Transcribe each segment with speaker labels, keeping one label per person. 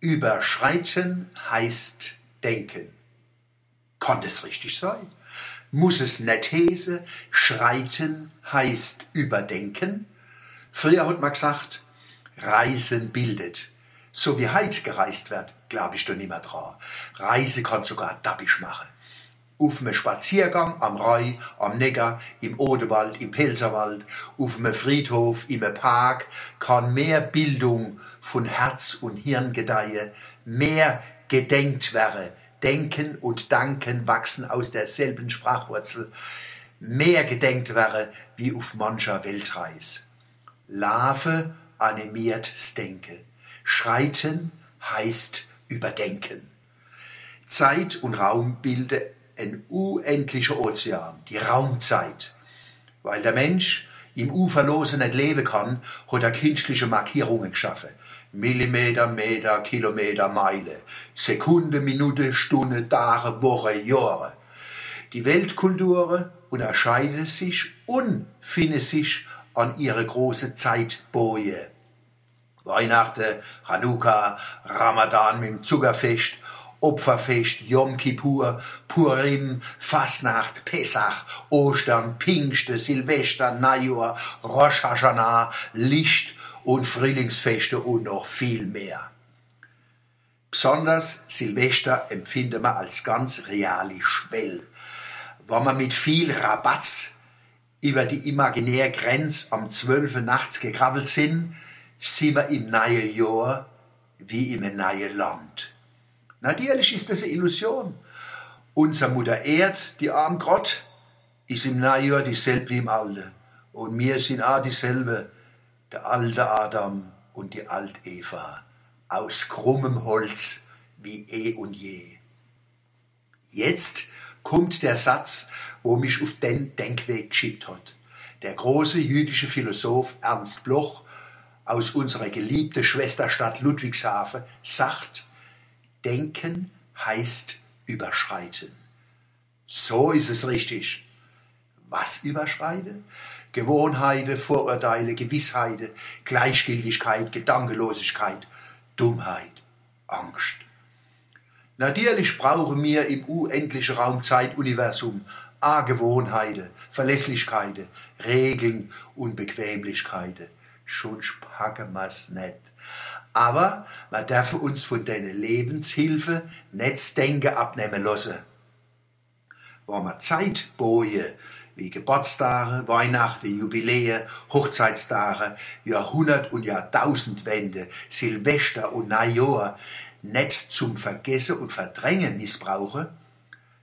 Speaker 1: Überschreiten heißt denken. Kann das richtig sein? Muss es nicht heißen, schreiten heißt überdenken? Früher hat man gesagt, Reisen bildet. So wie heute gereist wird, glaube ich da nicht mehr dran. Reise kann sogar dabbisch machen. Auf einem Spaziergang am Rhein, am Neckar, im Odewald, im Pelzerwald, auf einem Friedhof, im Park kann mehr Bildung von Herz und Hirn gedeihen, mehr gedenkt werden. Denken und Danken wachsen aus derselben Sprachwurzel. Mehr gedenkt werden wie auf mancher Weltreis. Lave animiert Denken. Schreiten heißt überdenken. Zeit und Raum bilden ein unendlicher Ozean, die Raumzeit. Weil der Mensch im Uferlosen nicht leben kann, hat er künstliche Markierungen geschaffen. Millimeter, Meter, Kilometer, Meile, Sekunde, Minute, Stunde, Tage, Woche, Jahre. Die Weltkulturen unterscheiden sich und finden sich an ihre große Zeitboje. Weihnachten, Chanukka, Ramadan mit dem Zuckerfest, Opferfest, Yom Kippur, Purim, Fasnacht, Pesach, Ostern, Pfingsten, Silvester, Najor, Rosh Hashanah, Licht und Frühlingsfeste und noch viel mehr. Besonders Silvester empfinden wir als ganz reale Schwell. Wenn wir mit viel Rabatz über die imaginäre Grenze am 12. nachts gekrabbelt sind, sind wir im neuen Jahr wie im neuen Land. Natürlich ist das eine Illusion. Unser Mutter Erd, die arm Gott, ist im neuen Jahr dieselbe wie im Alten. Und wir sind auch dieselbe, der alte Adam und die alte Eva, aus krummem Holz wie eh und je. Jetzt kommt der Satz, wo mich auf den Denkweg geschickt hat. Der große jüdische Philosoph Ernst Bloch aus unserer geliebten Schwesterstadt Ludwigshafen sagt, Denken heißt überschreiten. So ist es richtig. Was überschreiten? Gewohnheiten, Vorurteile, Gewissheiten, Gleichgültigkeit, Gedankenlosigkeit, Dummheit, Angst. Natürlich brauchen wir im unendlichen Raumzeituniversum A-Gewohnheiten, Verlässlichkeiten, Regeln und Bequemlichkeiten. Schon packen wir's nicht. Aber wir dürfen uns von deiner Lebenshilfe nicht Denken abnehmen lassen. Wenn wir Zeitboje wie Geburtstage, Weihnachten, Jubiläen, Hochzeitstage, Jahrhundert- und Jahrtausendwende, Silvester und Neujahr nicht zum Vergessen und Verdrängen missbrauchen,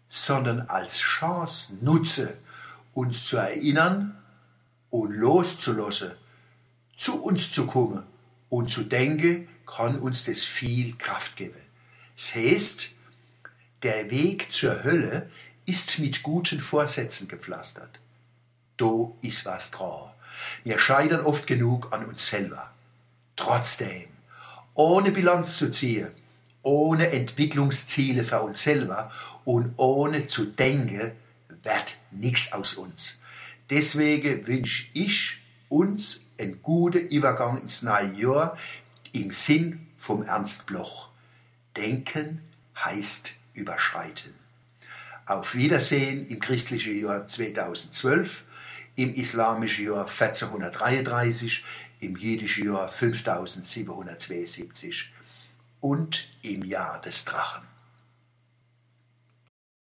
Speaker 1: sondern als Chance nutze, uns zu erinnern und loszulassen, zu uns zu kommen und zu denken, kann uns das viel Kraft geben. Das heißt, der Weg zur Hölle ist mit guten Vorsätzen gepflastert. Da ist was dran. Wir scheitern oft genug an uns selber. Trotzdem, ohne Bilanz zu ziehen, ohne Entwicklungsziele für uns selber und ohne zu denken, wird nichts aus uns. Deswegen wünsche ich uns einen guten Übergang ins neue Jahr im Sinn vom Ernst Bloch. Denken heißt überschreiten. Auf Wiedersehen im christlichen Jahr 2012, im islamischen Jahr 1433, im jüdischen Jahr 5772 und im Jahr des Drachen.